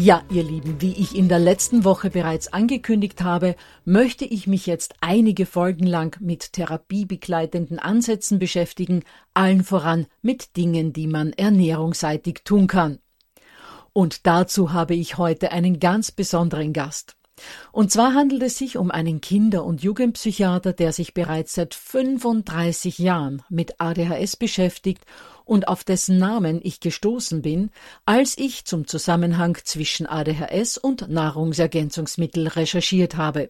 Ja, ihr Lieben, wie ich in der letzten Woche bereits angekündigt habe, möchte ich mich jetzt einige Folgen lang mit therapiebegleitenden Ansätzen beschäftigen, allen voran mit Dingen, die man ernährungsseitig tun kann. Und dazu habe ich heute einen ganz besonderen Gast. Und zwar handelt es sich um einen Kinder- und Jugendpsychiater, der sich bereits seit 35 Jahren mit ADHS beschäftigt und auf dessen Namen ich gestoßen bin, als ich zum Zusammenhang zwischen ADHS und Nahrungsergänzungsmittel recherchiert habe.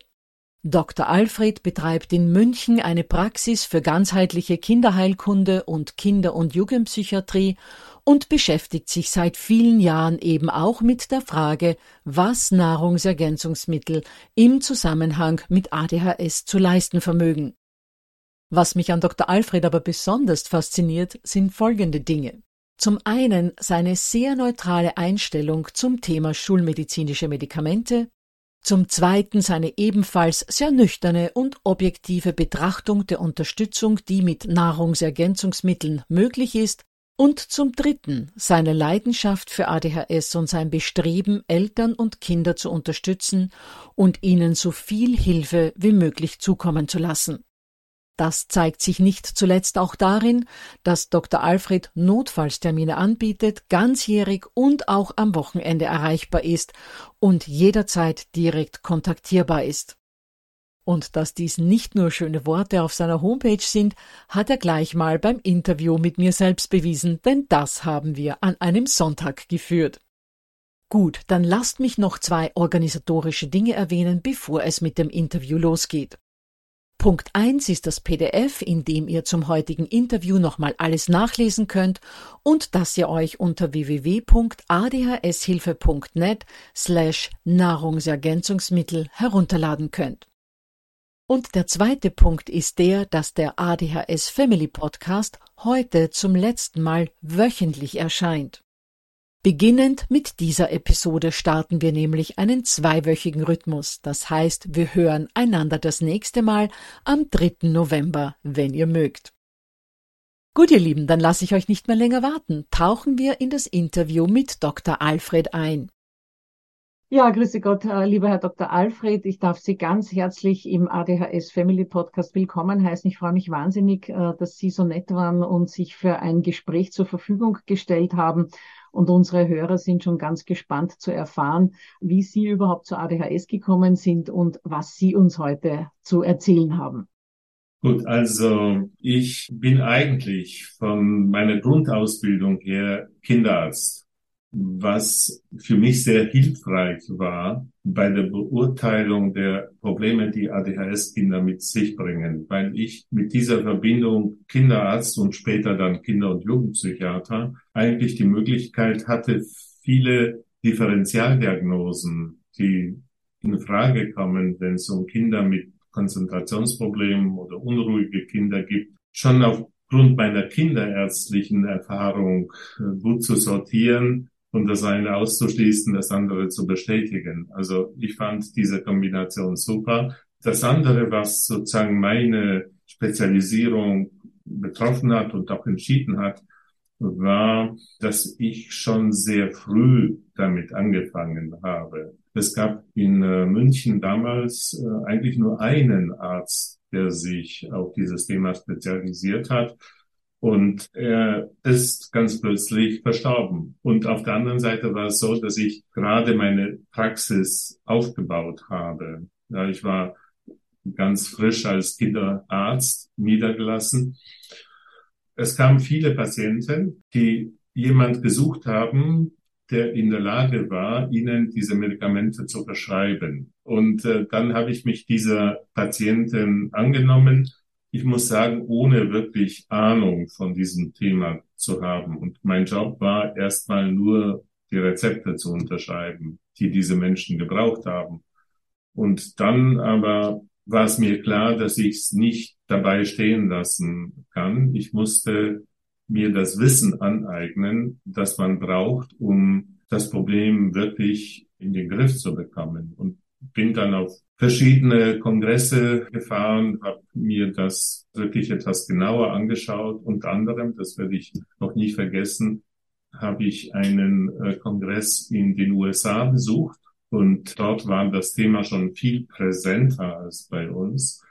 Dr. Alfred betreibt in München eine Praxis für ganzheitliche Kinderheilkunde und Kinder- und Jugendpsychiatrie und beschäftigt sich seit vielen Jahren eben auch mit der Frage, was Nahrungsergänzungsmittel im Zusammenhang mit ADHS zu leisten vermögen. Was mich an Dr. Alfred aber besonders fasziniert, sind folgende Dinge. Zum einen seine sehr neutrale Einstellung zum Thema schulmedizinische Medikamente, zum zweiten seine ebenfalls sehr nüchterne und objektive Betrachtung der Unterstützung, die mit Nahrungsergänzungsmitteln möglich ist, und zum dritten seine Leidenschaft für ADHS und sein Bestreben, Eltern und Kinder zu unterstützen und ihnen so viel Hilfe wie möglich zukommen zu lassen. Das zeigt sich nicht zuletzt auch darin, dass Dr. Alfred Notfallstermine anbietet, ganzjährig und auch am Wochenende erreichbar ist und jederzeit direkt kontaktierbar ist. Und dass dies nicht nur schöne Worte auf seiner Homepage sind, hat er gleich mal beim Interview mit mir selbst bewiesen, denn das haben wir an einem Sonntag geführt. Gut, dann lasst mich noch zwei organisatorische Dinge erwähnen, bevor es mit dem Interview losgeht. Punkt 1 ist das PDF, in dem ihr zum heutigen Interview nochmal alles nachlesen könnt und das ihr euch unter www.adhshilfe.net slash Nahrungsergänzungsmittel herunterladen könnt. Und der zweite Punkt ist der, dass der ADHS Family Podcast heute zum letzten Mal wöchentlich erscheint. Beginnend mit dieser Episode starten wir nämlich einen zweiwöchigen Rhythmus. Das heißt, wir hören einander das nächste Mal am 3. November, wenn ihr mögt. Gut, ihr Lieben, dann lasse ich euch nicht mehr länger warten. Tauchen wir in das Interview mit Dr. Alfred ein. Ja, grüße Gott, äh, lieber Herr Dr. Alfred. Ich darf Sie ganz herzlich im ADHS Family Podcast willkommen heißen. Ich freue mich wahnsinnig, äh, dass Sie so nett waren und sich für ein Gespräch zur Verfügung gestellt haben. Und unsere Hörer sind schon ganz gespannt zu erfahren, wie Sie überhaupt zur ADHS gekommen sind und was Sie uns heute zu erzählen haben. Gut, also ich bin eigentlich von meiner Grundausbildung her Kinderarzt. Was für mich sehr hilfreich war bei der Beurteilung der Probleme, die ADHS-Kinder mit sich bringen, weil ich mit dieser Verbindung Kinderarzt und später dann Kinder- und Jugendpsychiater eigentlich die Möglichkeit hatte, viele Differentialdiagnosen, die in Frage kommen, wenn es um Kinder mit Konzentrationsproblemen oder unruhige Kinder gibt, schon aufgrund meiner kinderärztlichen Erfahrung äh, gut zu sortieren und das eine auszuschließen, das andere zu bestätigen. Also ich fand diese Kombination super. Das andere, was sozusagen meine Spezialisierung betroffen hat und auch entschieden hat, war, dass ich schon sehr früh damit angefangen habe. Es gab in äh, München damals äh, eigentlich nur einen Arzt, der sich auf dieses Thema spezialisiert hat. Und er ist ganz plötzlich verstorben. Und auf der anderen Seite war es so, dass ich gerade meine Praxis aufgebaut habe. Ja, ich war ganz frisch als Kinderarzt niedergelassen. Es kamen viele Patienten, die jemand gesucht haben, der in der Lage war, ihnen diese Medikamente zu verschreiben. Und äh, dann habe ich mich dieser Patienten angenommen ich muss sagen, ohne wirklich Ahnung von diesem Thema zu haben. Und mein Job war erstmal nur die Rezepte zu unterschreiben, die diese Menschen gebraucht haben. Und dann aber war es mir klar, dass ich es nicht dabei stehen lassen kann. Ich musste mir das Wissen aneignen, das man braucht, um das Problem wirklich in den Griff zu bekommen. Und bin dann auf verschiedene Kongresse gefahren, habe mir das wirklich etwas genauer angeschaut. Unter anderem, das werde ich noch nie vergessen, habe ich einen äh, Kongress in den USA besucht und dort war das Thema schon viel präsenter als bei uns.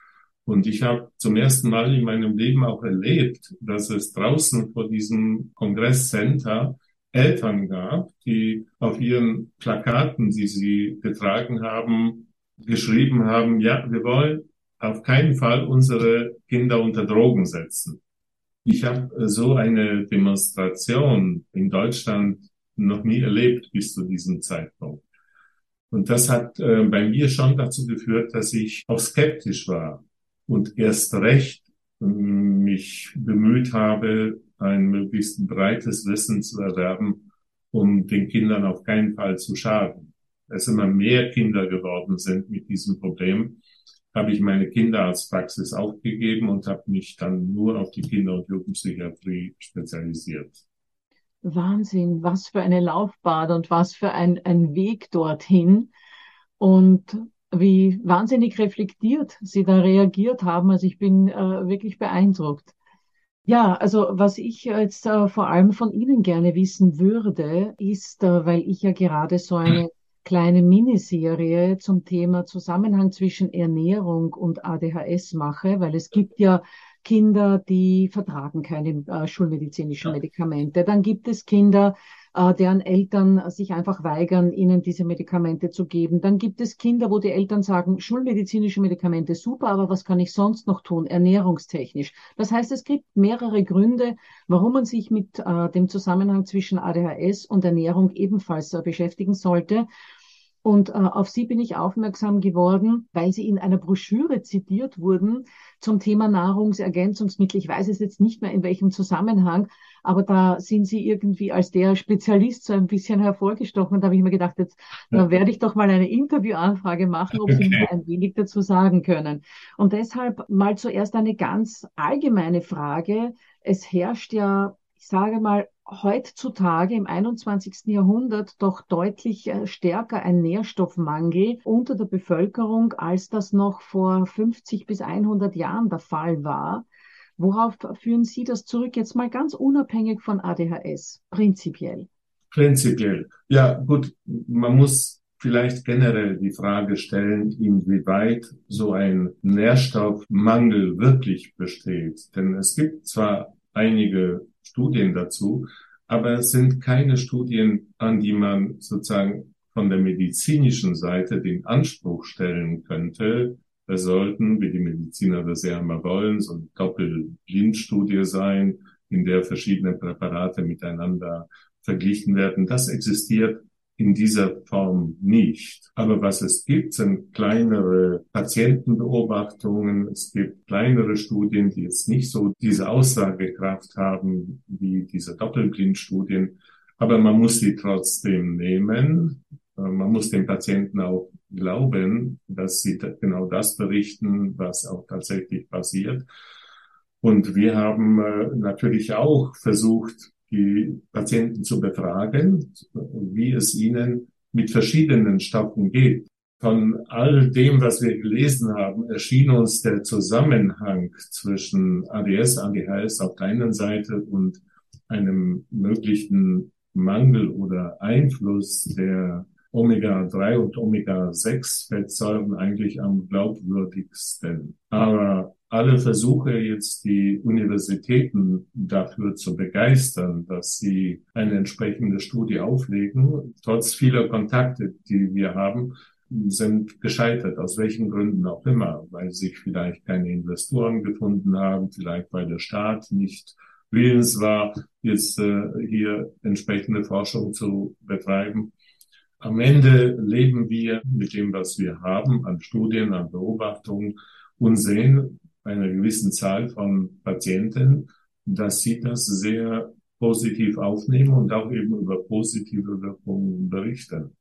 Und ich habe zum ersten Mal in meinem Leben auch erlebt, dass es draußen vor diesem Kongresscenter Eltern gab, die auf ihren Plakaten, die sie getragen haben, geschrieben haben, ja, wir wollen auf keinen Fall unsere Kinder unter Drogen setzen. Ich habe äh, so eine Demonstration in Deutschland noch nie erlebt bis zu diesem Zeitpunkt. Und das hat äh, bei mir schon dazu geführt, dass ich auch skeptisch war und erst recht äh, mich bemüht habe, ein möglichst breites Wissen zu erwerben, um den Kindern auf keinen Fall zu schaden es immer mehr Kinder geworden sind mit diesem Problem, habe ich meine Kinderarztpraxis aufgegeben und habe mich dann nur auf die Kinder- und Jugendpsychiatrie spezialisiert. Wahnsinn, was für eine Laufbahn und was für ein, ein Weg dorthin und wie wahnsinnig reflektiert Sie da reagiert haben. Also ich bin äh, wirklich beeindruckt. Ja, also was ich jetzt äh, vor allem von Ihnen gerne wissen würde, ist, äh, weil ich ja gerade so eine kleine Miniserie zum Thema Zusammenhang zwischen Ernährung und ADHS mache, weil es gibt ja Kinder, die vertragen keine äh, schulmedizinischen Medikamente. Dann gibt es Kinder, äh, deren Eltern sich einfach weigern, ihnen diese Medikamente zu geben. Dann gibt es Kinder, wo die Eltern sagen, schulmedizinische Medikamente super, aber was kann ich sonst noch tun, ernährungstechnisch? Das heißt, es gibt mehrere Gründe, warum man sich mit äh, dem Zusammenhang zwischen ADHS und Ernährung ebenfalls äh, beschäftigen sollte. Und äh, auf sie bin ich aufmerksam geworden, weil sie in einer Broschüre zitiert wurden zum Thema Nahrungsergänzungsmittel. Ich weiß es jetzt nicht mehr in welchem Zusammenhang, aber da sind sie irgendwie als der Spezialist so ein bisschen hervorgestochen. Und da habe ich mir gedacht, jetzt da werde ich doch mal eine Interviewanfrage machen, ob. Sie mir ein wenig dazu sagen können. Und deshalb mal zuerst eine ganz allgemeine Frage. Es herrscht ja, ich sage mal, heutzutage im 21. Jahrhundert doch deutlich äh, stärker ein Nährstoffmangel unter der Bevölkerung, als das noch vor 50 bis 100 Jahren der Fall war. Worauf führen Sie das zurück, jetzt mal ganz unabhängig von ADHS, prinzipiell? Prinzipiell. Ja, gut, man muss vielleicht generell die Frage stellen, inwieweit so ein Nährstoffmangel wirklich besteht. Denn es gibt zwar einige Studien dazu, aber es sind keine Studien, an die man sozusagen von der medizinischen Seite den Anspruch stellen könnte, es sollten, wie die Mediziner das ja immer wollen, so eine Doppelblindstudie sein, in der verschiedene Präparate miteinander verglichen werden. Das existiert in dieser Form nicht. Aber was es gibt, sind kleinere Patientenbeobachtungen. Es gibt kleinere Studien, die jetzt nicht so diese Aussagekraft haben wie diese Doppelblindstudien. Aber man muss sie trotzdem nehmen. Äh, man muss den Patienten auch glauben, dass sie genau das berichten, was auch tatsächlich passiert. Und wir haben äh, natürlich auch versucht, die Patienten zu befragen, wie es ihnen mit verschiedenen Stoffen geht. Von all dem, was wir gelesen haben, erschien uns der Zusammenhang zwischen ADS, ADHS auf der einen Seite und einem möglichen Mangel oder Einfluss der Omega-3 und Omega-6-Fettsäuren eigentlich am glaubwürdigsten. Aber alle Versuche, jetzt die Universitäten dafür zu begeistern, dass sie eine entsprechende Studie auflegen, trotz vieler Kontakte, die wir haben, sind gescheitert, aus welchen Gründen auch immer, weil sich vielleicht keine Investoren gefunden haben, vielleicht weil der Staat nicht willens war, jetzt äh, hier entsprechende Forschung zu betreiben. Am Ende leben wir mit dem, was wir haben, an Studien, an Beobachtungen und sehen, einer gewissen Zahl von Patienten, dass sie das sehr positiv aufnehmen und auch eben über positive Wirkungen berichten.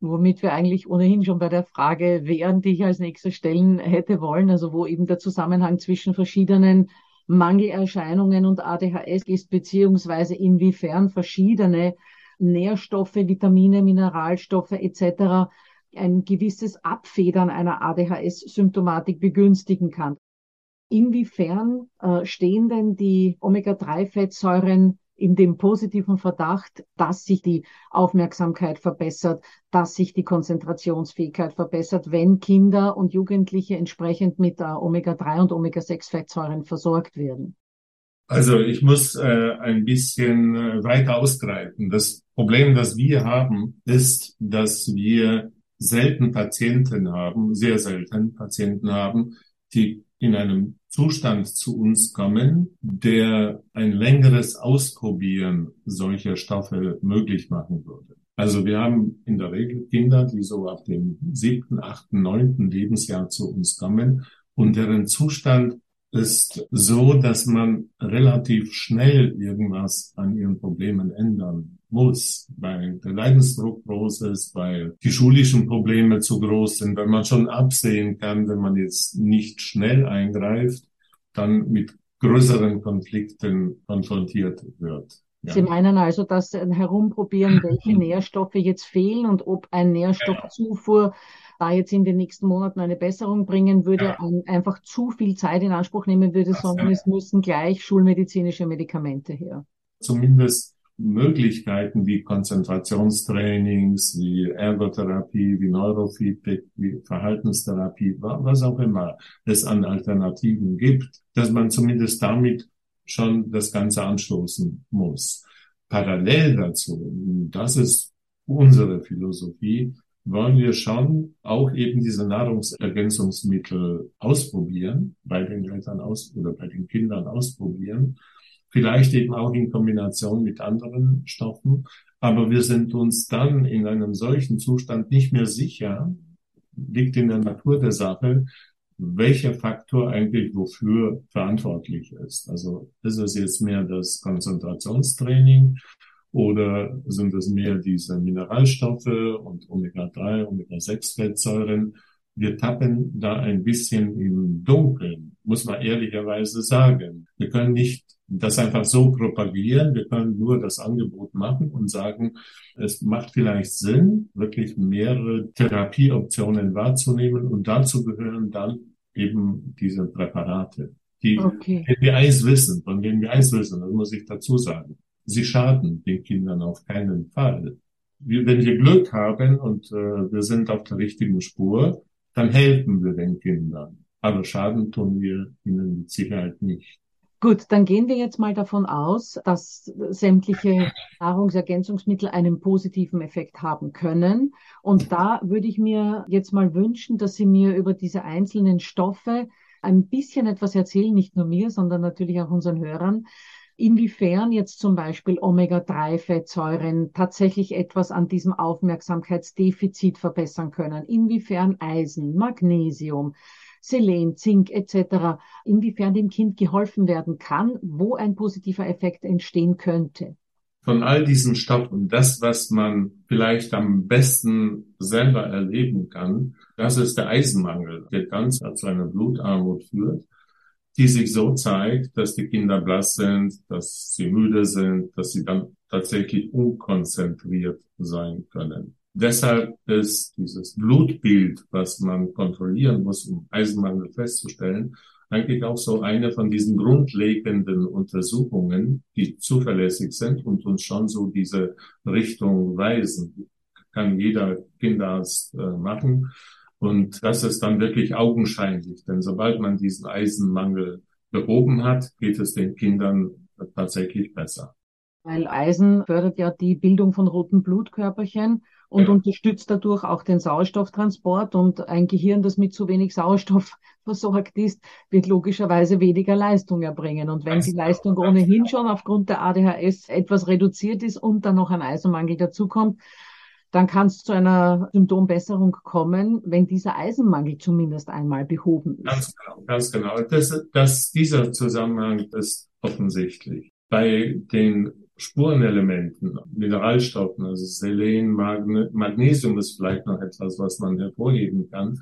Womit wir eigentlich ohnehin schon bei der Frage wären, die ich als nächstes stellen hätte wollen, also wo eben der Zusammenhang zwischen verschiedenen Mangelerscheinungen und ADHS ist, beziehungsweise inwiefern verschiedene Nährstoffe, Vitamine, Mineralstoffe etc. ein gewisses Abfedern einer ADHS-Symptomatik begünstigen kann. Inwiefern äh, stehen denn die Omega-3-Fettsäuren in dem positiven Verdacht, dass sich die Aufmerksamkeit verbessert, dass sich die Konzentrationsfähigkeit verbessert, wenn Kinder und Jugendliche entsprechend mit äh, Omega-3 und Omega-6-Fettsäuren versorgt werden? Also ich muss äh, ein bisschen äh, weiter ausgreifen. Das Problem, das wir haben, ist, dass wir selten Patienten haben, sehr selten Patienten haben, die in einem Zustand zu uns kommen, der ein längeres Ausprobieren solcher Stoffe möglich machen würde. Also wir haben in der Regel Kinder, die so ab dem siebten, achten, neunten Lebensjahr zu uns kommen und deren Zustand ist so, dass man relativ schnell irgendwas an ihren Problemen ändern muss, weil der Leidensdruck groß ist, weil die schulischen Probleme zu groß sind, wenn man schon absehen kann, wenn man jetzt nicht schnell eingreift, dann mit größeren Konflikten konfrontiert wird. Ja. Sie meinen also, dass herumprobieren, welche Nährstoffe jetzt fehlen und ob ein Nährstoffzufuhr da jetzt in den nächsten Monaten eine Besserung bringen würde, ja. einfach zu viel Zeit in Anspruch nehmen würde, das sondern es müssen gleich schulmedizinische Medikamente her. Zumindest Möglichkeiten wie Konzentrationstrainings, wie Ergotherapie, wie Neurofeedback, wie Verhaltenstherapie, was auch immer es an Alternativen gibt, dass man zumindest damit schon das Ganze anstoßen muss. Parallel dazu, das ist unsere Philosophie, wollen wir schon auch eben diese Nahrungsergänzungsmittel ausprobieren, bei den Eltern aus oder bei den Kindern ausprobieren, vielleicht eben auch in Kombination mit anderen Stoffen. Aber wir sind uns dann in einem solchen Zustand nicht mehr sicher, liegt in der Natur der Sache, welcher Faktor eigentlich wofür verantwortlich ist. Also ist es jetzt mehr das Konzentrationstraining oder sind es mehr diese Mineralstoffe und Omega-3, Omega-6-Fettsäuren? Wir tappen da ein bisschen im Dunkeln, muss man ehrlicherweise sagen. Wir können nicht das einfach so propagieren. Wir können nur das Angebot machen und sagen, es macht vielleicht Sinn, wirklich mehrere Therapieoptionen wahrzunehmen und dazu gehören dann eben diese Präparate. Die, okay. wenn wir eins wissen, von denen wir eins wissen, das muss ich dazu sagen sie schaden den Kindern auf keinen Fall. Wenn wir Glück haben und äh, wir sind auf der richtigen Spur, dann helfen wir den Kindern. Aber Schaden tun wir ihnen mit Sicherheit nicht. Gut, dann gehen wir jetzt mal davon aus, dass sämtliche Nahrungsergänzungsmittel einen positiven Effekt haben können. Und da würde ich mir jetzt mal wünschen, dass Sie mir über diese einzelnen Stoffe ein bisschen etwas erzählen, nicht nur mir, sondern natürlich auch unseren Hörern. Inwiefern jetzt zum Beispiel Omega-3-Fettsäuren tatsächlich etwas an diesem Aufmerksamkeitsdefizit verbessern können, inwiefern Eisen, Magnesium, Selen, Zink etc., inwiefern dem Kind geholfen werden kann, wo ein positiver Effekt entstehen könnte. Von all diesen Stoffen, das, was man vielleicht am besten selber erleben kann, das ist der Eisenmangel, der ganz zu einer Blutarmut führt die sich so zeigt, dass die Kinder blass sind, dass sie müde sind, dass sie dann tatsächlich unkonzentriert sein können. Deshalb ist dieses Blutbild, was man kontrollieren muss, um Eisenmangel festzustellen, eigentlich auch so eine von diesen grundlegenden Untersuchungen, die zuverlässig sind und uns schon so diese Richtung weisen. Kann jeder Kinderarzt äh, machen. Und das ist dann wirklich augenscheinlich, denn sobald man diesen Eisenmangel behoben hat, geht es den Kindern tatsächlich besser. Weil Eisen fördert ja die Bildung von roten Blutkörperchen und ja. unterstützt dadurch auch den Sauerstofftransport. Und ein Gehirn, das mit zu wenig Sauerstoff versorgt ist, wird logischerweise weniger Leistung erbringen. Und wenn die Leistung ohnehin schon aufgrund der ADHS etwas reduziert ist und dann noch ein Eisenmangel dazukommt, dann kann es zu einer Symptombesserung kommen, wenn dieser Eisenmangel zumindest einmal behoben ist. Ganz genau, ganz genau. Das, das, dieser Zusammenhang ist offensichtlich. Bei den Spurenelementen, Mineralstoffen, also Selen, Magne, Magnesium ist vielleicht noch etwas, was man hervorheben kann.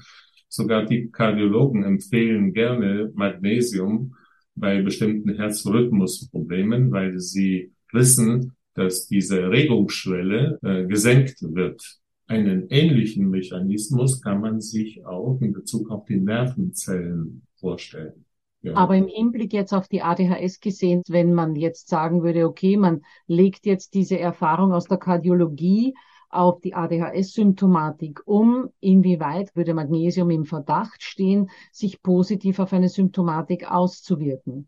Sogar die Kardiologen empfehlen gerne Magnesium bei bestimmten Herzrhythmusproblemen, weil sie wissen, dass diese Regungsschwelle äh, gesenkt wird. Einen ähnlichen Mechanismus kann man sich auch in Bezug auf die Nervenzellen vorstellen. Ja. Aber im Hinblick jetzt auf die ADHS gesehen, wenn man jetzt sagen würde, okay, man legt jetzt diese Erfahrung aus der Kardiologie auf die ADHS-Symptomatik um, inwieweit würde Magnesium im Verdacht stehen, sich positiv auf eine Symptomatik auszuwirken?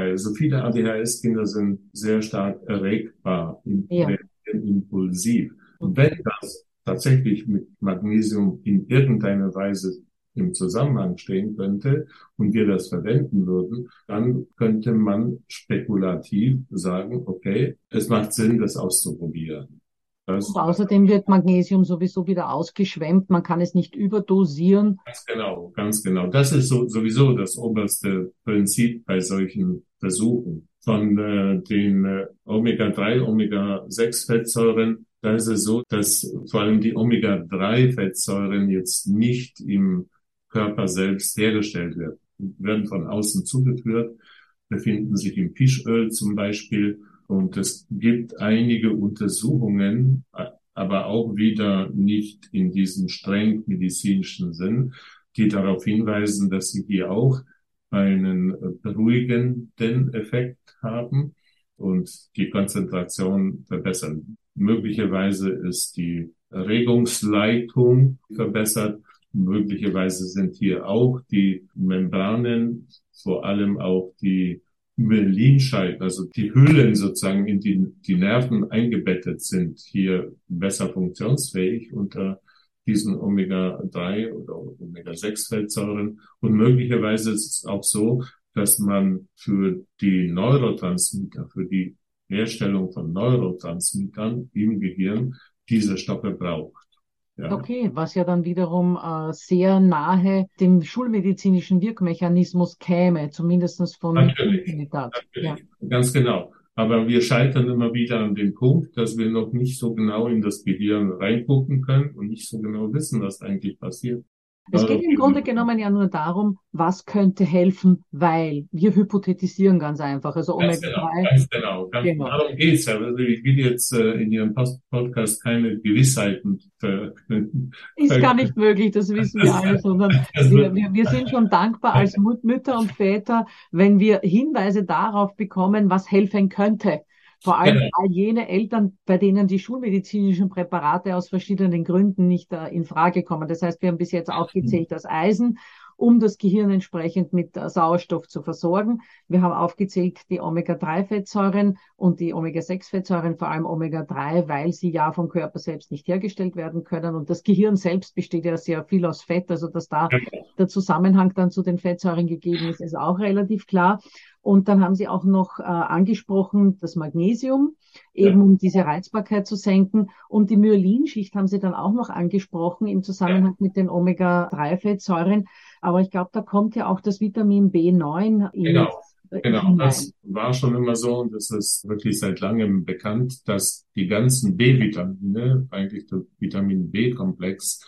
Also viele ADHS-Kinder sind sehr stark erregbar, ja. impulsiv. Und wenn das tatsächlich mit Magnesium in irgendeiner Weise im Zusammenhang stehen könnte und wir das verwenden würden, dann könnte man spekulativ sagen, okay, es macht Sinn, das auszuprobieren. Und außerdem wird Magnesium sowieso wieder ausgeschwemmt. Man kann es nicht überdosieren. Ganz genau, ganz genau. Das ist so, sowieso das oberste Prinzip bei solchen Versuchen. Von äh, den äh, Omega-3, Omega-6-Fettsäuren, da ist es so, dass vor allem die Omega-3-Fettsäuren jetzt nicht im Körper selbst hergestellt werden, werden von außen zugeführt, befinden sich im Fischöl zum Beispiel und es gibt einige Untersuchungen, aber auch wieder nicht in diesem streng medizinischen Sinn, die darauf hinweisen, dass sie hier auch einen beruhigenden Effekt haben und die Konzentration verbessern. Möglicherweise ist die Regungsleitung verbessert. Möglicherweise sind hier auch die Membranen, vor allem auch die Myelinscheiden, also die Hüllen sozusagen, in die die Nerven eingebettet sind, hier besser funktionsfähig unter diesen Omega-3 oder Omega-6-Fettsäuren. Und möglicherweise ist es auch so, dass man für die Neurotransmitter, für die Herstellung von Neurotransmittern im Gehirn diese Stoffe braucht. Ja. Okay, was ja dann wiederum äh, sehr nahe dem schulmedizinischen Wirkmechanismus käme, zumindestens von natürlich, natürlich. Ja. Ganz genau. Aber wir scheitern immer wieder an dem Punkt, dass wir noch nicht so genau in das Gehirn reingucken können und nicht so genau wissen, was eigentlich passiert. Es geht im Grunde genommen ja nur darum, was könnte helfen, weil wir hypothetisieren ganz einfach. Also Omega-3. Genau, ganz genau. Ganz genau. Darum geht's ja. Also ich will jetzt äh, in Ihrem Podcast keine Gewissheiten verkünden. Ist gar nicht möglich, das wissen wir alle, sondern wir, wir, wir sind schon dankbar als Mütter und Väter, wenn wir Hinweise darauf bekommen, was helfen könnte. Vor allem genau. all jene Eltern, bei denen die schulmedizinischen Präparate aus verschiedenen Gründen nicht äh, in Frage kommen. Das heißt, wir haben bis jetzt aufgezählt das Eisen, um das Gehirn entsprechend mit Sauerstoff zu versorgen. Wir haben aufgezählt die Omega-3-Fettsäuren und die Omega-6-Fettsäuren, vor allem Omega-3, weil sie ja vom Körper selbst nicht hergestellt werden können. Und das Gehirn selbst besteht ja sehr viel aus Fett, also dass da der Zusammenhang dann zu den Fettsäuren gegeben ist, ist auch relativ klar. Und dann haben Sie auch noch äh, angesprochen das Magnesium, eben ja. um diese Reizbarkeit zu senken. Und die Myelinschicht haben Sie dann auch noch angesprochen im Zusammenhang ja. mit den Omega-3-Fettsäuren. Aber ich glaube, da kommt ja auch das Vitamin B9 in Genau. Genau, das war schon immer so und es ist wirklich seit langem bekannt, dass die ganzen B-Vitamine, eigentlich der Vitamin B-Komplex,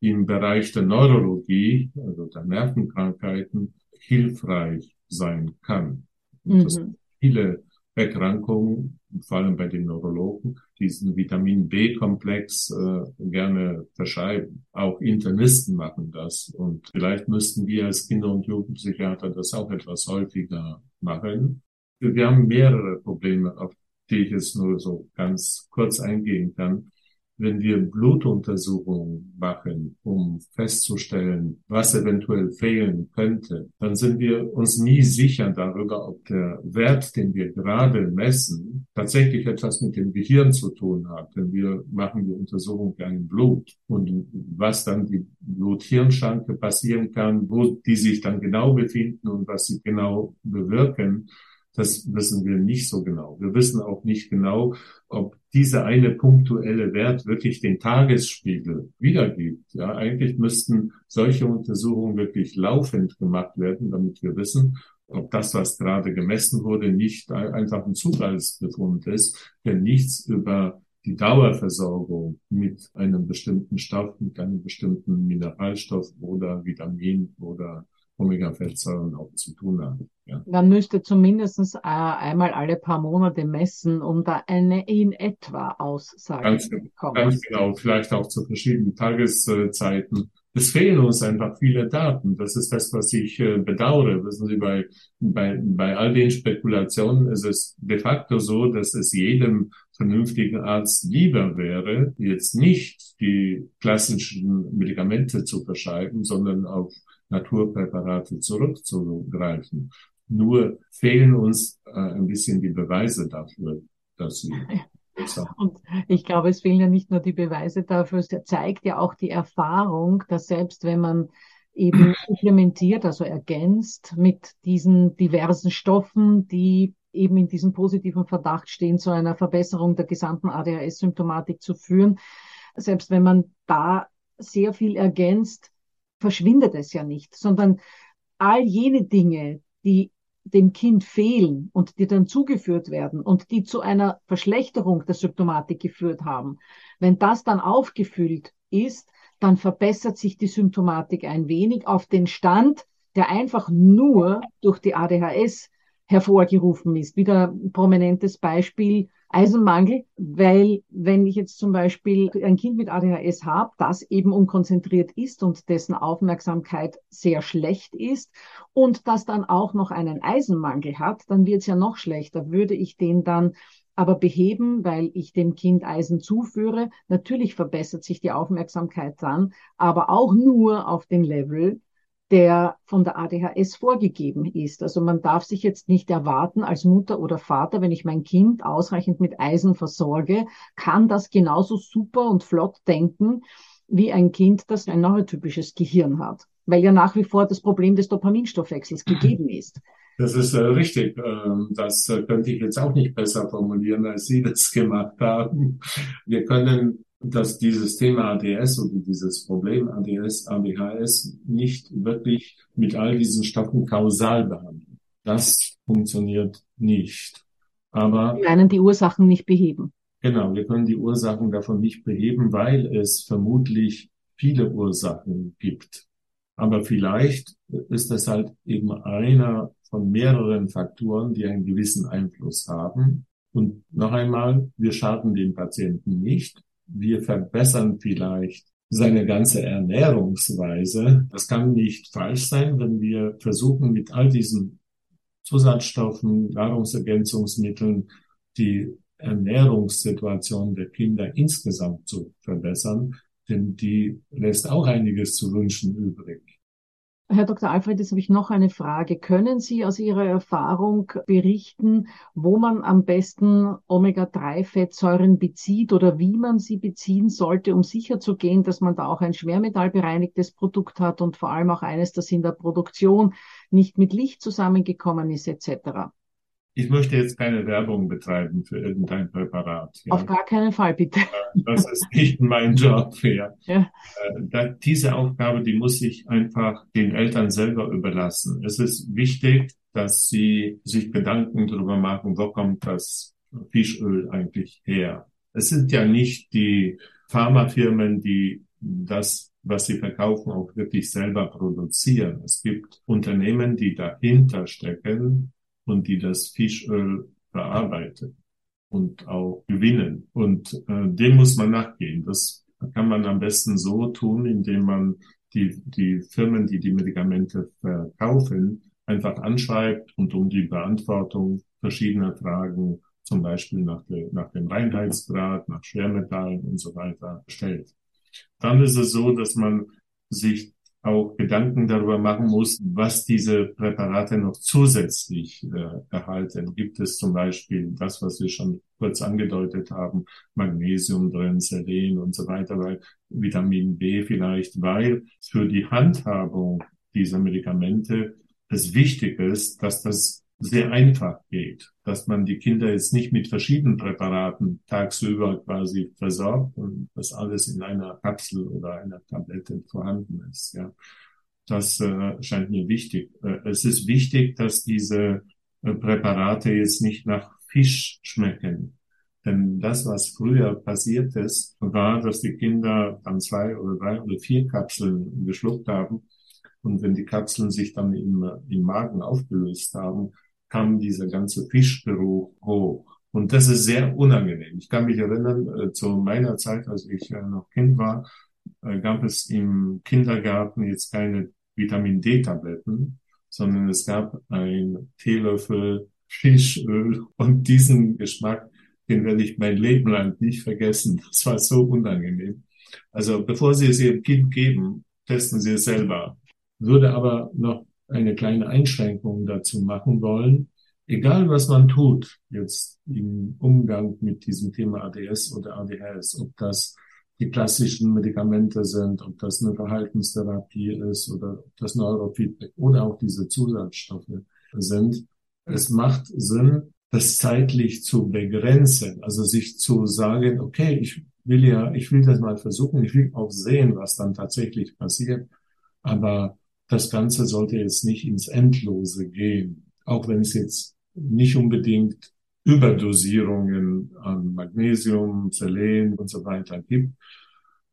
im Bereich der Neurologie, also der Nervenkrankheiten, hilfreich sein kann. Mhm. viele Erkrankungen, vor allem bei den Neurologen, diesen Vitamin B-Komplex äh, gerne verschreiben. Auch Internisten machen das. Und vielleicht müssten wir als Kinder- und Jugendpsychiater das auch etwas häufiger machen. Wir haben mehrere Probleme, auf die ich jetzt nur so ganz kurz eingehen kann wenn wir Blutuntersuchungen machen, um festzustellen, was eventuell fehlen könnte, dann sind wir uns nie sicher darüber, ob der Wert, den wir gerade messen, tatsächlich etwas mit dem Gehirn zu tun hat. Denn wir machen die Untersuchung im Blut. Und was dann die Blut-Hirn-Schranke passieren kann, wo die sich dann genau befinden und was sie genau bewirken, das wissen wir nicht so genau. Wir wissen auch nicht genau, ob dieser eine punktuelle Wert wirklich den Tagesspiegel wiedergibt. Ja, eigentlich müssten solche Untersuchungen wirklich laufend gemacht werden, damit wir wissen, ob das, was gerade gemessen wurde, nicht einfach ein Zufallsbefund ist, der nichts über die Dauerversorgung mit einem bestimmten Stoff, mit einem bestimmten Mineralstoff oder Vitamin oder Omega-Fettsäuren auch zu tun haben. Ja. Man müsste zumindest äh, einmal alle paar Monate messen, um da eine in etwa Aussage ganz, zu bekommen. Ganz genau, vielleicht auch zu verschiedenen Tageszeiten. Es fehlen uns einfach viele Daten. Das ist das, was ich äh, bedauere. Wissen Sie, bei, bei, bei all den Spekulationen ist es de facto so, dass es jedem vernünftigen Arzt lieber wäre, jetzt nicht die klassischen Medikamente zu verschreiben, sondern auf Naturpräparate zurückzugreifen. Nur fehlen uns äh, ein bisschen die Beweise dafür, dass sie und ich glaube, es fehlen ja nicht nur die Beweise dafür, es zeigt ja auch die Erfahrung, dass selbst wenn man eben implementiert, also ergänzt mit diesen diversen Stoffen, die eben in diesem positiven Verdacht stehen, zu einer Verbesserung der gesamten ADHS-Symptomatik zu führen, selbst wenn man da sehr viel ergänzt, verschwindet es ja nicht, sondern all jene Dinge, die dem Kind fehlen und die dann zugeführt werden und die zu einer Verschlechterung der Symptomatik geführt haben, wenn das dann aufgefüllt ist, dann verbessert sich die Symptomatik ein wenig auf den Stand, der einfach nur durch die ADHS hervorgerufen ist. Wieder ein prominentes Beispiel Eisenmangel, weil wenn ich jetzt zum Beispiel ein Kind mit ADHS habe, das eben unkonzentriert ist und dessen Aufmerksamkeit sehr schlecht ist und das dann auch noch einen Eisenmangel hat, dann wird es ja noch schlechter. Würde ich den dann aber beheben, weil ich dem Kind Eisen zuführe. Natürlich verbessert sich die Aufmerksamkeit dann, aber auch nur auf den Level, der von der ADHS vorgegeben ist. Also man darf sich jetzt nicht erwarten als Mutter oder Vater, wenn ich mein Kind ausreichend mit Eisen versorge, kann das genauso super und flott denken wie ein Kind, das ein neurotypisches Gehirn hat, weil ja nach wie vor das Problem des Dopaminstoffwechsels gegeben ist. Das ist äh, richtig. Ähm, das äh, könnte ich jetzt auch nicht besser formulieren, als Sie das gemacht haben. Wir können dass dieses Thema ADS oder dieses Problem ADS, ADHS nicht wirklich mit all diesen Stoffen kausal behandeln. Das funktioniert nicht. Aber wir können die Ursachen nicht beheben. Genau, wir können die Ursachen davon nicht beheben, weil es vermutlich viele Ursachen gibt. Aber vielleicht ist das halt eben einer von mehreren Faktoren, die einen gewissen Einfluss haben. Und noch einmal, wir schaden den Patienten nicht, wir verbessern vielleicht seine ganze Ernährungsweise. Das kann nicht falsch sein, wenn wir versuchen, mit all diesen Zusatzstoffen, Nahrungsergänzungsmitteln die Ernährungssituation der Kinder insgesamt zu verbessern, denn die lässt auch einiges zu wünschen übrig. Herr Dr. Alfred, jetzt habe ich noch eine Frage. Können Sie aus Ihrer Erfahrung berichten, wo man am besten Omega-3-Fettsäuren bezieht oder wie man sie beziehen sollte, um sicherzugehen, dass man da auch ein schwermetallbereinigtes Produkt hat und vor allem auch eines, das in der Produktion nicht mit Licht zusammengekommen ist etc. Ich möchte jetzt keine Werbung betreiben für irgendein Präparat. Ja. Auf gar keinen Fall, bitte. Das ist nicht mein Job. Ja. ja. Äh, diese Aufgabe, die muss ich einfach den Eltern selber überlassen. Es ist wichtig, dass sie sich Gedanken darüber machen, wo kommt das Fischöl eigentlich her. Es sind ja nicht die Pharmafirmen, die das, was sie verkaufen, auch wirklich selber produzieren. Es gibt Unternehmen, die dahinter stecken und die das Fischöl verarbeiten und auch gewinnen. Und äh, dem muss man nachgehen. Das kann man am besten so tun, indem man die, die Firmen, die die Medikamente verkaufen, einfach anschreibt und um die Beantwortung verschiedener Fragen, zum Beispiel nach, der, nach dem Reinheitsgrad, nach Schwermetallen und so weiter stellt. Dann ist es so, dass man sich auch Gedanken darüber machen muss, was diese Präparate noch zusätzlich äh, erhalten. Gibt es zum Beispiel das, was wir schon kurz angedeutet haben, Magnesium drin, Selen und so weiter, weil Vitamin B vielleicht, weil für die Handhabung dieser Medikamente es wichtig ist, dass das sehr einfach geht, dass man die Kinder jetzt nicht mit verschiedenen Präparaten tagsüber quasi versorgt und das alles in einer Kapsel oder einer Tablette vorhanden ist. Ja, das äh, scheint mir wichtig. Äh, es ist wichtig, dass diese äh, Präparate jetzt nicht nach Fisch schmecken. Denn das, was früher passiert ist, war, dass die Kinder dann zwei oder drei oder vier Kapseln geschluckt haben. Und wenn die Kapseln sich dann im, im Magen aufgelöst haben, kam dieser ganze Fischgeruch hoch. Und das ist sehr unangenehm. Ich kann mich erinnern, äh, zu meiner Zeit, als ich äh, noch Kind war, äh, gab es im Kindergarten jetzt keine Vitamin D-Tabletten, sondern es gab ein Teelöffel Fischöl und diesen Geschmack, den werde ich mein Leben lang nicht vergessen. Das war so unangenehm. Also bevor Sie es Ihrem Kind geben, testen Sie es selber. Würde aber noch eine kleine Einschränkung dazu machen wollen. Egal was man tut, jetzt im Umgang mit diesem Thema ADS oder ADHS, ob das die klassischen Medikamente sind, ob das eine Verhaltenstherapie ist oder ob das Neurofeedback oder auch diese Zusatzstoffe sind. Es macht Sinn, das zeitlich zu begrenzen, also sich zu sagen, okay, ich will ja, ich will das mal versuchen, ich will auch sehen, was dann tatsächlich passiert, aber das Ganze sollte jetzt nicht ins Endlose gehen, auch wenn es jetzt nicht unbedingt Überdosierungen an Magnesium, Selen und so weiter gibt.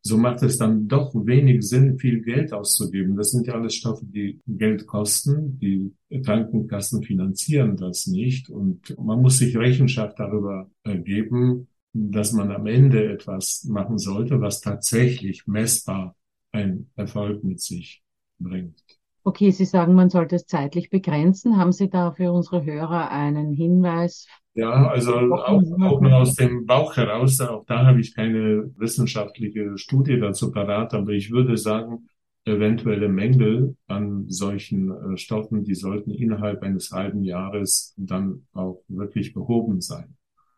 So macht es dann doch wenig Sinn, viel Geld auszugeben. Das sind ja alles Stoffe, die Geld kosten. Die Krankenkassen finanzieren das nicht. Und man muss sich Rechenschaft darüber geben, dass man am Ende etwas machen sollte, was tatsächlich messbar einen Erfolg mit sich bringt. Okay, Sie sagen, man sollte es zeitlich begrenzen. Haben Sie da für unsere Hörer einen Hinweis? Ja, also auch, auch nur aus dem Bauch heraus, auch da habe ich keine wissenschaftliche Studie dazu parat, aber ich würde sagen, eventuelle Mängel an solchen äh, Stoffen, die sollten innerhalb eines halben Jahres dann auch wirklich behoben sein.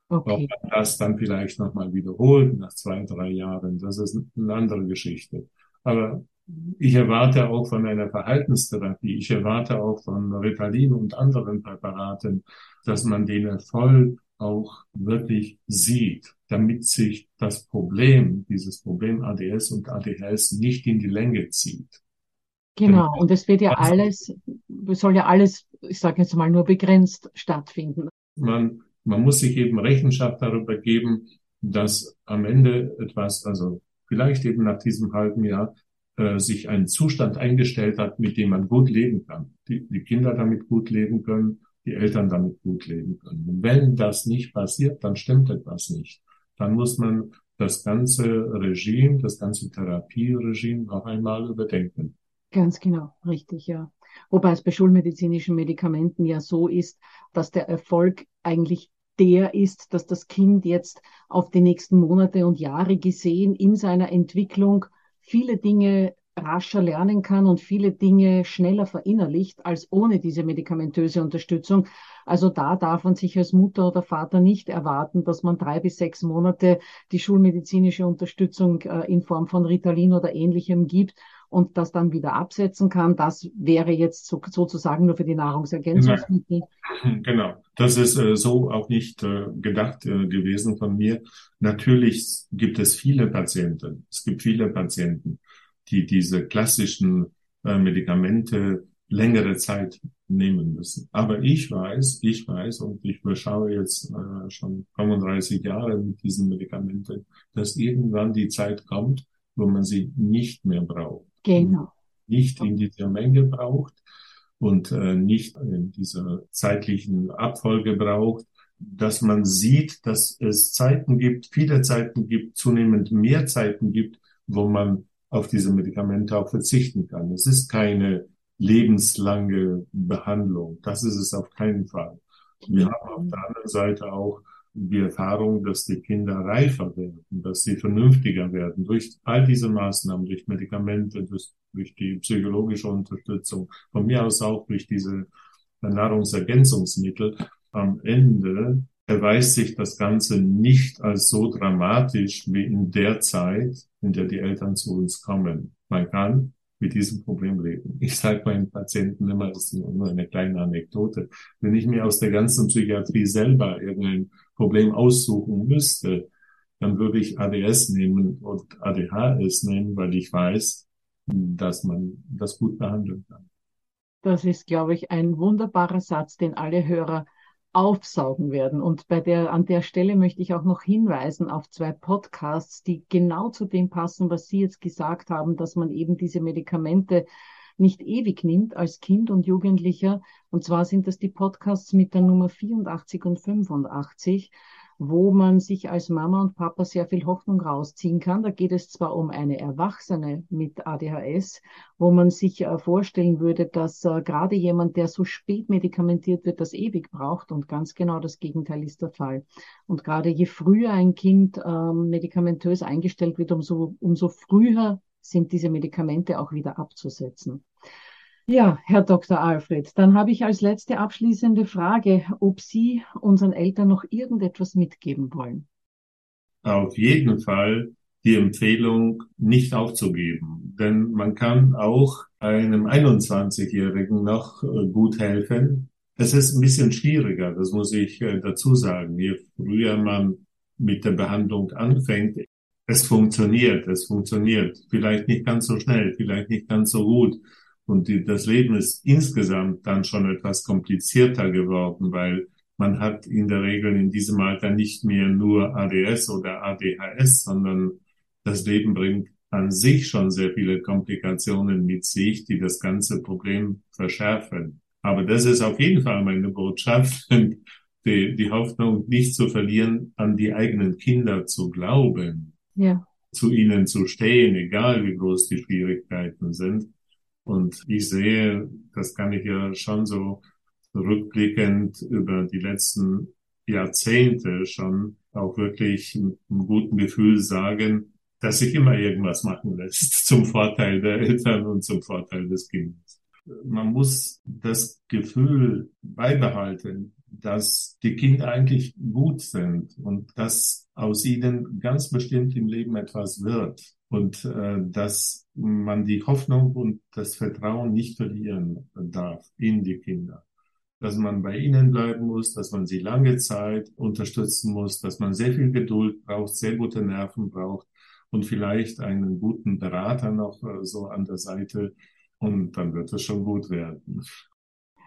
Okay. Ob man das dann vielleicht nochmal wiederholt nach zwei, drei Jahren, das ist eine andere Geschichte. Aber ich erwarte auch von einer Verhaltenstherapie, ich erwarte auch von Ritalin und anderen Präparaten, dass man den Erfolg auch wirklich sieht, damit sich das Problem, dieses Problem ADS und ADHS nicht in die Länge zieht. Genau, und es wird ja alles, soll ja alles, ich sage jetzt mal, nur begrenzt stattfinden. Man, man muss sich eben Rechenschaft darüber geben, dass am Ende etwas, also vielleicht eben nach diesem halben Jahr, äh, sich ein Zustand eingestellt hat, mit dem man gut leben kann. Die, die Kinder damit gut leben können, die Eltern damit gut leben können. Und wenn das nicht passiert, dann stimmt etwas nicht. Dann muss man das ganze Regime, das ganze Therapieregime noch einmal überdenken. Ganz genau, richtig, ja. Wobei es bei schulmedizinischen Medikamenten ja so ist, dass der Erfolg eigentlich der ist, dass das Kind jetzt auf die nächsten Monate und Jahre gesehen in seiner Entwicklung viele Dinge rascher lernen kann und viele Dinge schneller verinnerlicht als ohne diese medikamentöse Unterstützung. Also da darf man sich als Mutter oder Vater nicht erwarten, dass man drei bis sechs Monate die schulmedizinische Unterstützung äh, in Form von Ritalin oder ähnlichem gibt und das dann wieder absetzen kann. Das wäre jetzt so, sozusagen nur für die Nahrungsergänzungsmittel. Genau, das ist äh, so auch nicht äh, gedacht äh, gewesen von mir. Natürlich gibt es viele Patienten, es gibt viele Patienten, die diese klassischen äh, Medikamente längere Zeit nehmen müssen. Aber ich weiß, ich weiß und ich beschaue jetzt äh, schon 35 Jahre mit diesen Medikamenten, dass irgendwann die Zeit kommt, wo man sie nicht mehr braucht. Genau. Nicht in dieser Menge braucht und äh, nicht in dieser zeitlichen Abfolge braucht, dass man sieht, dass es Zeiten gibt, viele Zeiten gibt, zunehmend mehr Zeiten gibt, wo man auf diese Medikamente auch verzichten kann. Es ist keine lebenslange Behandlung. Das ist es auf keinen Fall. Wir haben auf der anderen Seite auch die Erfahrung, dass die Kinder reifer werden, dass sie vernünftiger werden durch all diese Maßnahmen, durch Medikamente, durch, durch die psychologische Unterstützung, von mir aus auch durch diese Nahrungsergänzungsmittel. Am Ende erweist sich das Ganze nicht als so dramatisch wie in der Zeit, in der die Eltern zu uns kommen. Man kann mit diesem Problem leben. Ich sage meinen Patienten immer, das ist nur eine kleine Anekdote, wenn ich mir aus der ganzen Psychiatrie selber irgendein Problem aussuchen müsste, dann würde ich ADS nehmen und ADHS nehmen, weil ich weiß, dass man das gut behandeln kann. Das ist, glaube ich, ein wunderbarer Satz, den alle Hörer aufsaugen werden. Und bei der, an der Stelle möchte ich auch noch hinweisen auf zwei Podcasts, die genau zu dem passen, was Sie jetzt gesagt haben, dass man eben diese Medikamente nicht ewig nimmt als Kind und Jugendlicher. Und zwar sind das die Podcasts mit der Nummer 84 und 85 wo man sich als Mama und Papa sehr viel Hoffnung rausziehen kann. Da geht es zwar um eine Erwachsene mit ADHS, wo man sich äh, vorstellen würde, dass äh, gerade jemand, der so spät medikamentiert wird, das ewig braucht. Und ganz genau das Gegenteil ist der Fall. Und gerade je früher ein Kind ähm, medikamentös eingestellt wird, umso, umso früher sind diese Medikamente auch wieder abzusetzen. Ja, Herr Dr. Alfred, dann habe ich als letzte abschließende Frage, ob Sie unseren Eltern noch irgendetwas mitgeben wollen. Auf jeden Fall die Empfehlung, nicht aufzugeben. Denn man kann auch einem 21-Jährigen noch äh, gut helfen. Es ist ein bisschen schwieriger, das muss ich äh, dazu sagen. Je früher man mit der Behandlung anfängt, es funktioniert, es funktioniert. Vielleicht nicht ganz so schnell, vielleicht nicht ganz so gut. Und die, das Leben ist insgesamt dann schon etwas komplizierter geworden, weil man hat in der Regel in diesem Alter nicht mehr nur ADS oder ADHS, sondern das Leben bringt an sich schon sehr viele Komplikationen mit sich, die das ganze Problem verschärfen. Aber das ist auf jeden Fall meine Botschaft, die, die Hoffnung nicht zu verlieren, an die eigenen Kinder zu glauben, ja. zu ihnen zu stehen, egal wie groß die Schwierigkeiten sind und ich sehe, das kann ich ja schon so rückblickend über die letzten Jahrzehnte schon auch wirklich mit einem guten Gefühl sagen, dass sich immer irgendwas machen lässt zum Vorteil der Eltern und zum Vorteil des Kindes. Man muss das Gefühl beibehalten, dass die Kinder eigentlich gut sind und dass aus ihnen ganz bestimmt im Leben etwas wird und äh, dass man die Hoffnung und das Vertrauen nicht verlieren darf in die Kinder. Dass man bei ihnen bleiben muss, dass man sie lange Zeit unterstützen muss, dass man sehr viel Geduld braucht, sehr gute Nerven braucht und vielleicht einen guten Berater noch äh, so an der Seite und dann wird es schon gut werden.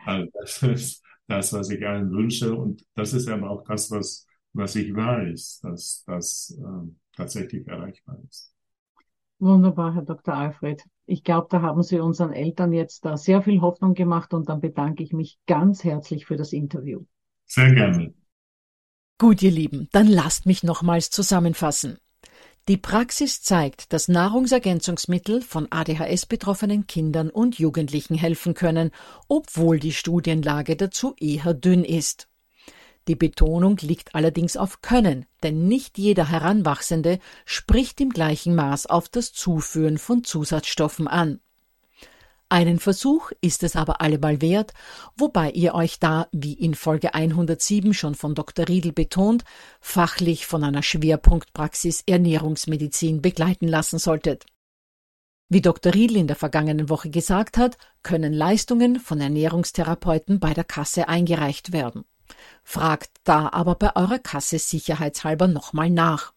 Also das ist das, was ich allen wünsche und das ist aber auch das, was, was ich weiß, dass das äh, tatsächlich erreichbar ist. Wunderbar, Herr Dr. Alfred. Ich glaube, da haben Sie unseren Eltern jetzt da sehr viel Hoffnung gemacht und dann bedanke ich mich ganz herzlich für das Interview. Sehr gerne. Gut, ihr Lieben, dann lasst mich nochmals zusammenfassen. Die Praxis zeigt, dass Nahrungsergänzungsmittel von ADHS betroffenen Kindern und Jugendlichen helfen können, obwohl die Studienlage dazu eher dünn ist. Die Betonung liegt allerdings auf Können, denn nicht jeder Heranwachsende spricht im gleichen Maß auf das Zuführen von Zusatzstoffen an. Einen Versuch ist es aber allemal wert, wobei ihr euch da, wie in Folge 107 schon von Dr. Riedel betont, fachlich von einer Schwerpunktpraxis Ernährungsmedizin begleiten lassen solltet. Wie Dr. Riedl in der vergangenen Woche gesagt hat, können Leistungen von Ernährungstherapeuten bei der Kasse eingereicht werden. Fragt da aber bei eurer Kasse sicherheitshalber nochmal nach.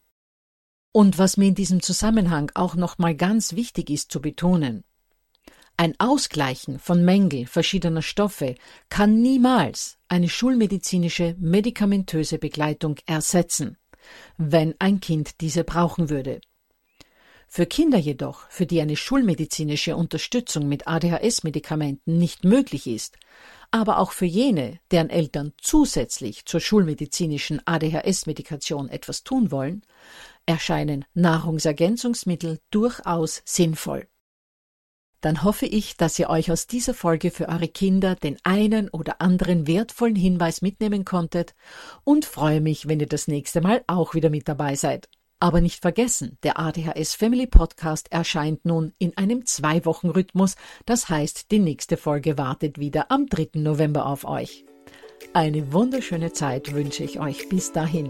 Und was mir in diesem Zusammenhang auch nochmal ganz wichtig ist zu betonen. Ein Ausgleichen von Mängel verschiedener Stoffe kann niemals eine schulmedizinische medikamentöse Begleitung ersetzen, wenn ein Kind diese brauchen würde. Für Kinder jedoch, für die eine schulmedizinische Unterstützung mit ADHS-Medikamenten nicht möglich ist, aber auch für jene, deren Eltern zusätzlich zur schulmedizinischen ADHS-Medikation etwas tun wollen, erscheinen Nahrungsergänzungsmittel durchaus sinnvoll. Dann hoffe ich, dass ihr euch aus dieser Folge für eure Kinder den einen oder anderen wertvollen Hinweis mitnehmen konntet und freue mich, wenn ihr das nächste Mal auch wieder mit dabei seid. Aber nicht vergessen, der ADHS Family Podcast erscheint nun in einem Zwei-Wochen-Rhythmus. Das heißt, die nächste Folge wartet wieder am 3. November auf euch. Eine wunderschöne Zeit wünsche ich euch bis dahin.